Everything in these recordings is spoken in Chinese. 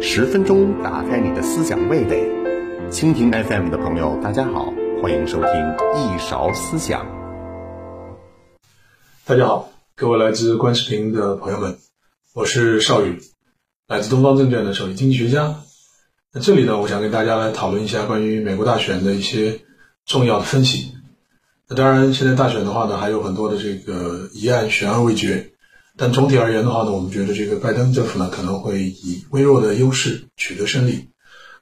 十分钟打开你的思想味蕾，蜻蜓 FM 的朋友，大家好，欢迎收听一勺思想。大家好，各位来自观视频的朋友们，我是邵宇，来自东方证券的首席经济学家。那这里呢，我想跟大家来讨论一下关于美国大选的一些重要的分析。那当然，现在大选的话呢，还有很多的这个疑案悬而未决。但总体而言的话呢，我们觉得这个拜登政府呢可能会以微弱的优势取得胜利。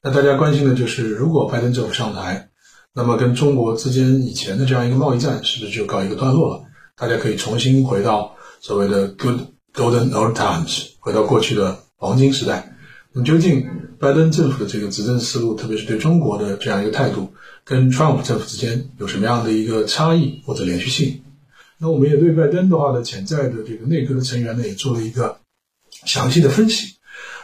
那大家关心的就是，如果拜登政府上台，那么跟中国之间以前的这样一个贸易战是不是就告一个段落了？大家可以重新回到所谓的 good golden old times，回到过去的黄金时代。那么究竟拜登政府的这个执政思路，特别是对中国的这样一个态度，跟 Trump 政府之间有什么样的一个差异或者连续性？那我们也对拜登的话呢，潜在的这个内阁的成员呢，也做了一个详细的分析。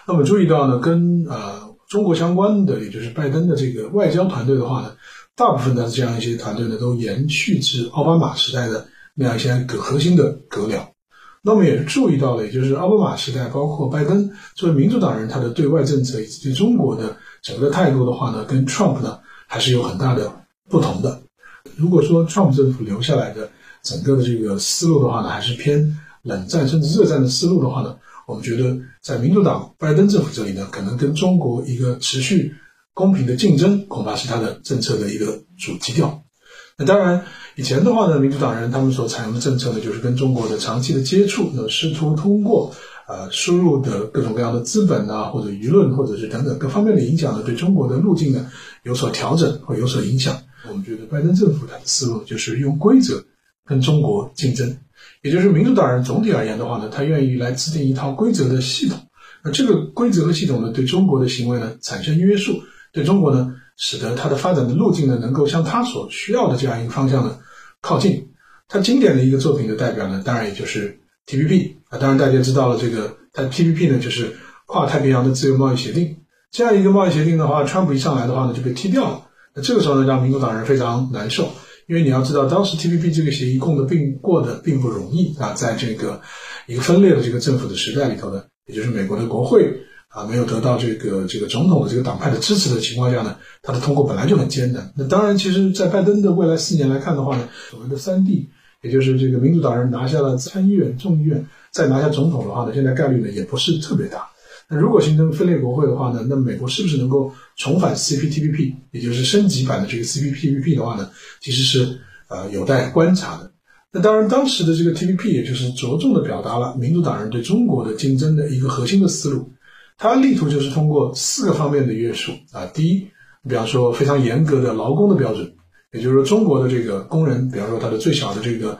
那么注意到呢，跟呃中国相关的，也就是拜登的这个外交团队的话呢，大部分的这样一些团队呢，都延续至奥巴马时代的那样一些革核心的格僚。那么也是注意到了，也就是奥巴马时代，包括拜登作为民主党人，他的对外政策以及对中国的整个态度的话呢，跟 Trump 呢还是有很大的不同的。如果说 Trump 政府留下来的，整个的这个思路的话呢，还是偏冷战甚至热战的思路的话呢，我们觉得在民主党拜登政府这里呢，可能跟中国一个持续公平的竞争，恐怕是他的政策的一个主基调。那当然，以前的话呢，民主党人他们所采用的政策呢，就是跟中国的长期的接触，那试图通过呃输入的各种各样的资本啊，或者舆论，或者是等等各方面的影响呢，对中国的路径呢有所调整或有所影响。我们觉得拜登政府他的思路就是用规则。跟中国竞争，也就是民主党人总体而言的话呢，他愿意来制定一套规则的系统。那这个规则和系统呢，对中国的行为呢产生约束，对中国呢，使得它的发展的路径呢，能够向他所需要的这样一个方向呢靠近。他经典的一个作品的代表呢，当然也就是 TPP 啊。当然大家知道了，这个它 TPP 呢，就是跨太平洋的自由贸易协定。这样一个贸易协定的话，川普一上来的话呢，就被踢掉了。那这个时候呢，让民主党人非常难受。因为你要知道，当时 TPP 这个协议供的并过得并不容易啊，在这个一个分裂的这个政府的时代里头呢，也就是美国的国会啊没有得到这个这个总统的这个党派的支持的情况下呢，它的通过本来就很艰难。那当然，其实，在拜登的未来四年来看的话呢，所谓的三 D，也就是这个民主党人拿下了参议院、众议院，再拿下总统的话呢，现在概率呢也不是特别大。那如果形成分裂国会的话呢，那美国是不是能够重返 CPTPP，也就是升级版的这个 CPTPP 的话呢，其实是呃有待观察的。那当然，当时的这个 TPP 也就是着重的表达了民主党人对中国的竞争的一个核心的思路，它力图就是通过四个方面的约束啊，第一，比方说非常严格的劳工的标准。也就是说，中国的这个工人，比方说他的最小的这个，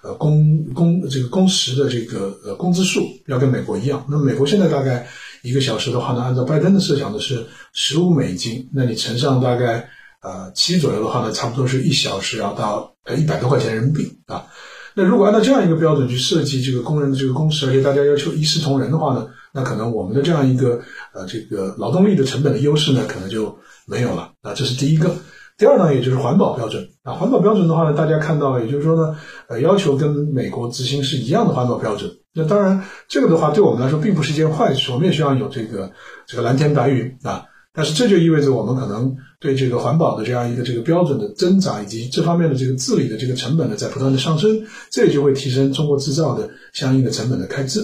呃工工这个工时的这个呃工资数要跟美国一样。那么美国现在大概一个小时的话呢，按照拜登的设想的是十五美金，那你乘上大概呃七左右的话呢，差不多是一小时要到呃一百多块钱人民币啊。那如果按照这样一个标准去设计这个工人的这个工时，而且大家要求一视同仁的话呢，那可能我们的这样一个呃这个劳动力的成本的优势呢，可能就没有了啊。这是第一个。第二呢，也就是环保标准啊，环保标准的话呢，大家看到，也就是说呢，呃，要求跟美国执行是一样的环保标准。那当然，这个的话对我们来说并不是一件坏事，我们也希望有这个这个蓝天白云啊。但是这就意味着我们可能对这个环保的这样一个这个标准的增长，以及这方面的这个治理的这个成本呢，在不断的上升，这也就会提升中国制造的相应的成本的开支。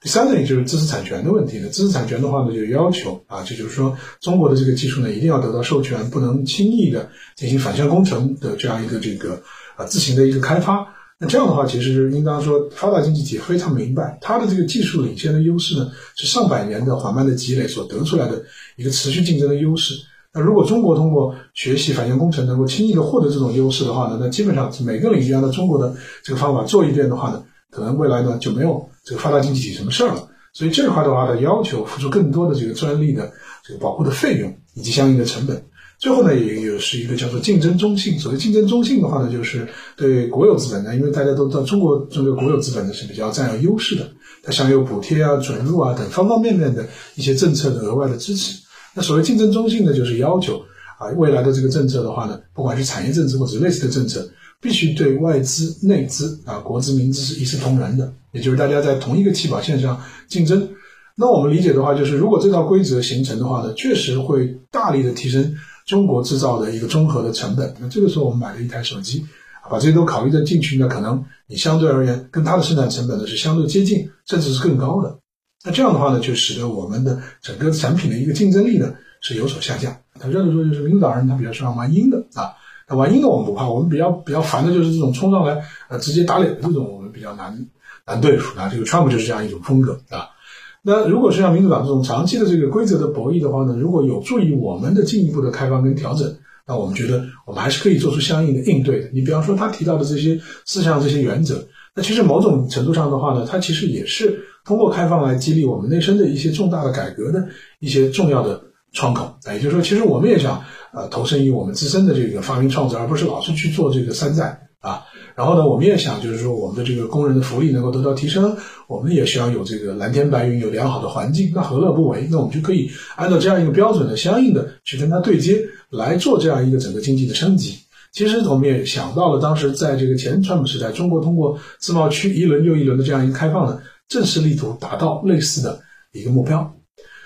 第三呢，也就是知识产权的问题呢。知识产权的话呢，就要求啊，这就是说中国的这个技术呢，一定要得到授权，不能轻易的进行反向工程的这样一个这个啊自行的一个开发。那这样的话，其实应当说发达经济体非常明白，它的这个技术领先的优势呢，是上百年的缓慢的积累所得出来的一个持续竞争的优势。那如果中国通过学习反向工程能够轻易的获得这种优势的话呢，那基本上每个领域按照中国的这个方法做一遍的话呢，可能未来呢就没有。这个发达经济体什么事儿了？所以这块的话呢，要求付出更多的这个专利的这个保护的费用以及相应的成本。最后呢，也有是一个叫做竞争中性。所谓竞争中性的话呢，就是对国有资本呢，因为大家都知道中国这个国有资本呢是比较占有优势的，它享有补贴啊、准入啊等方方面面的一些政策的额外的支持。那所谓竞争中性呢，就是要求啊未来的这个政策的话呢，不管是产业政策或者类似的政策，必须对外资、内资啊、国资、民资是一视同仁的，也就是大家在同一个起跑线上竞争。那我们理解的话，就是如果这套规则形成的话呢，确实会大力的提升中国制造的一个综合的成本。那这个时候我们买了一台手机，把这些都考虑在进去，那可能你相对而言跟它的生产成本呢是相对接近，甚至是更高的。那这样的话呢，就使得我们的整个产品的一个竞争力呢是有所下降。他这样说就是领导人他比较喜欢玩阴的啊，那玩阴的我们不怕，我们比较比较烦的就是这种冲上来呃直接打脸的这种，我们比较难难对付啊。这个 Trump 就是这样一种风格啊。那如果是像民主党这种长期的这个规则的博弈的话呢，如果有助于我们的进一步的开放跟调整，那我们觉得我们还是可以做出相应的应对的。你比方说他提到的这些四项这些原则，那其实某种程度上的话呢，它其实也是。通过开放来激励我们内生的一些重大的改革的一些重要的窗口，也就是说，其实我们也想呃投身于我们自身的这个发明创造，而不是老是去做这个山寨啊。然后呢，我们也想就是说，我们的这个工人的福利能够得到提升，我们也需要有这个蓝天白云，有良好的环境，那何乐不为？那我们就可以按照这样一个标准的相应的去跟它对接来做这样一个整个经济的升级。其实我们也想到了，当时在这个前川普时代，中国通过自贸区一轮又一轮的这样一个开放呢。正式力图达到类似的一个目标。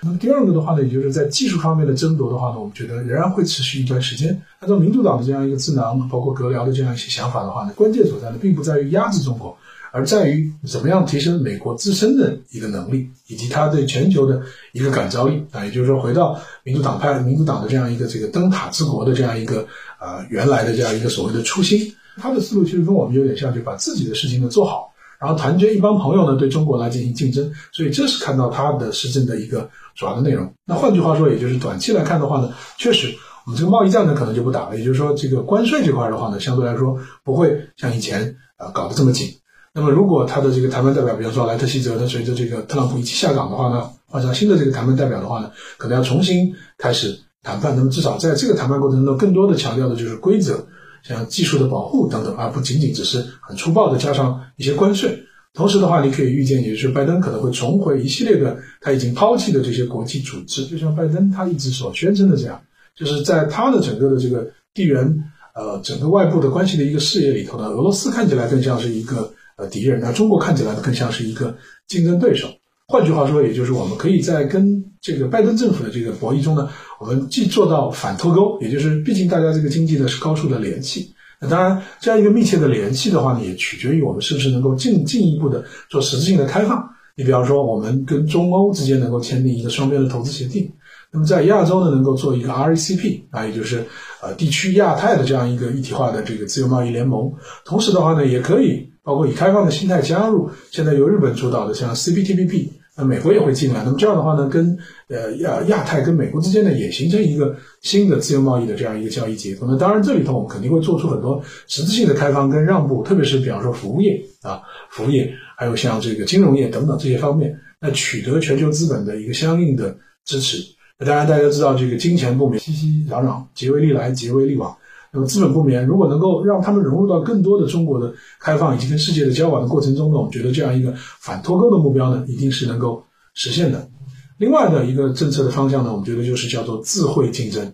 那么第二个的话呢，也就是在技术方面的争夺的话呢，我们觉得仍然会持续一段时间。按照民主党的这样一个智囊，包括阁僚的这样一些想法的话呢，关键所在呢，并不在于压制中国，而在于怎么样提升美国自身的一个能力，以及它对全球的一个感召力啊。也就是说，回到民主党派、民主党的这样一个这个灯塔之国的这样一个呃原来的这样一个所谓的初心，他的思路其实跟我们有点像，就把自己的事情呢做好。然后团结一帮朋友呢，对中国来进行竞争，所以这是看到他的施政的一个主要的内容。那换句话说，也就是短期来看的话呢，确实我们这个贸易战呢可能就不打了，也就是说这个关税这块的话呢，相对来说不会像以前啊搞得这么紧。那么如果他的这个谈判代表，比方说莱特希泽，他随着这个特朗普一起下岗的话呢，换上新的这个谈判代表的话呢，可能要重新开始谈判。那么至少在这个谈判过程中，更多的强调的就是规则。像技术的保护等等，而不仅仅只是很粗暴的加上一些关税。同时的话，你可以预见，也就是拜登可能会重回一系列的他已经抛弃的这些国际组织。就像拜登他一直所宣称的这样，就是在他的整个的这个地缘呃整个外部的关系的一个视野里头呢，俄罗斯看起来更像是一个呃敌人，那中国看起来更像是一个竞争对手。换句话说，也就是我们可以在跟这个拜登政府的这个博弈中呢，我们既做到反脱钩，也就是毕竟大家这个经济呢是高处的联系。那当然，这样一个密切的联系的话呢，也取决于我们是不是能够进进一步的做实质性的开放。你比方说，我们跟中欧之间能够签订一个双边的投资协定，那么在亚洲呢，能够做一个 RCP 啊，也就是呃地区亚太的这样一个一体化的这个自由贸易联盟。同时的话呢，也可以包括以开放的心态加入现在由日本主导的像 CPTPP。那美国也会进来，那么这样的话呢，跟呃亚亚太跟美国之间呢，也形成一个新的自由贸易的这样一个交易结构。那当然，这里头我们肯定会做出很多实质性的开放跟让步，特别是比方说服务业啊，服务业还有像这个金融业等等这些方面，那取得全球资本的一个相应的支持。那当然，大家知道这个金钱不免熙熙攘攘，结为利来，结为利往。那么资本不眠，如果能够让他们融入到更多的中国的开放以及跟世界的交往的过程中呢，我觉得这样一个反脱钩的目标呢，一定是能够实现的。另外的一个政策的方向呢，我们觉得就是叫做智慧竞争，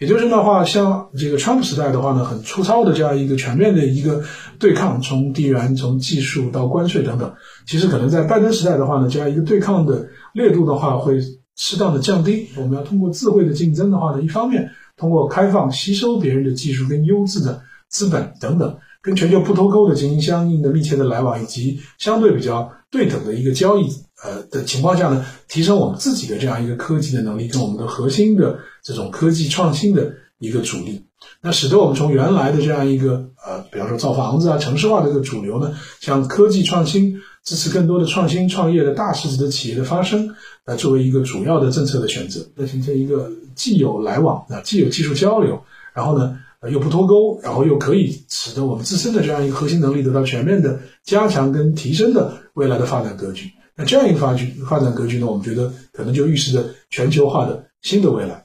也就是的话，像这个川普时代的话呢，很粗糙的这样一个全面的一个对抗，从地缘、从技术到关税等等，其实可能在拜登时代的话呢，这样一个对抗的烈度的话会适当的降低。我们要通过智慧的竞争的话呢，一方面。通过开放吸收别人的技术跟优质的资本等等，跟全球不脱钩的进行相应的密切的来往，以及相对比较对等的一个交易，呃的情况下呢，提升我们自己的这样一个科技的能力，跟我们的核心的这种科技创新的一个主力，那使得我们从原来的这样一个呃，比方说造房子啊、城市化的这个主流呢，向科技创新。支持更多的创新创业的大市值的企业的发生，来作为一个主要的政策的选择，来形成一个既有来往啊，既有技术交流，然后呢，呃又不脱钩，然后又可以使得我们自身的这样一个核心能力得到全面的加强跟提升的未来的发展格局。那这样一个发局发展格局呢，我们觉得可能就预示着全球化的新的未来。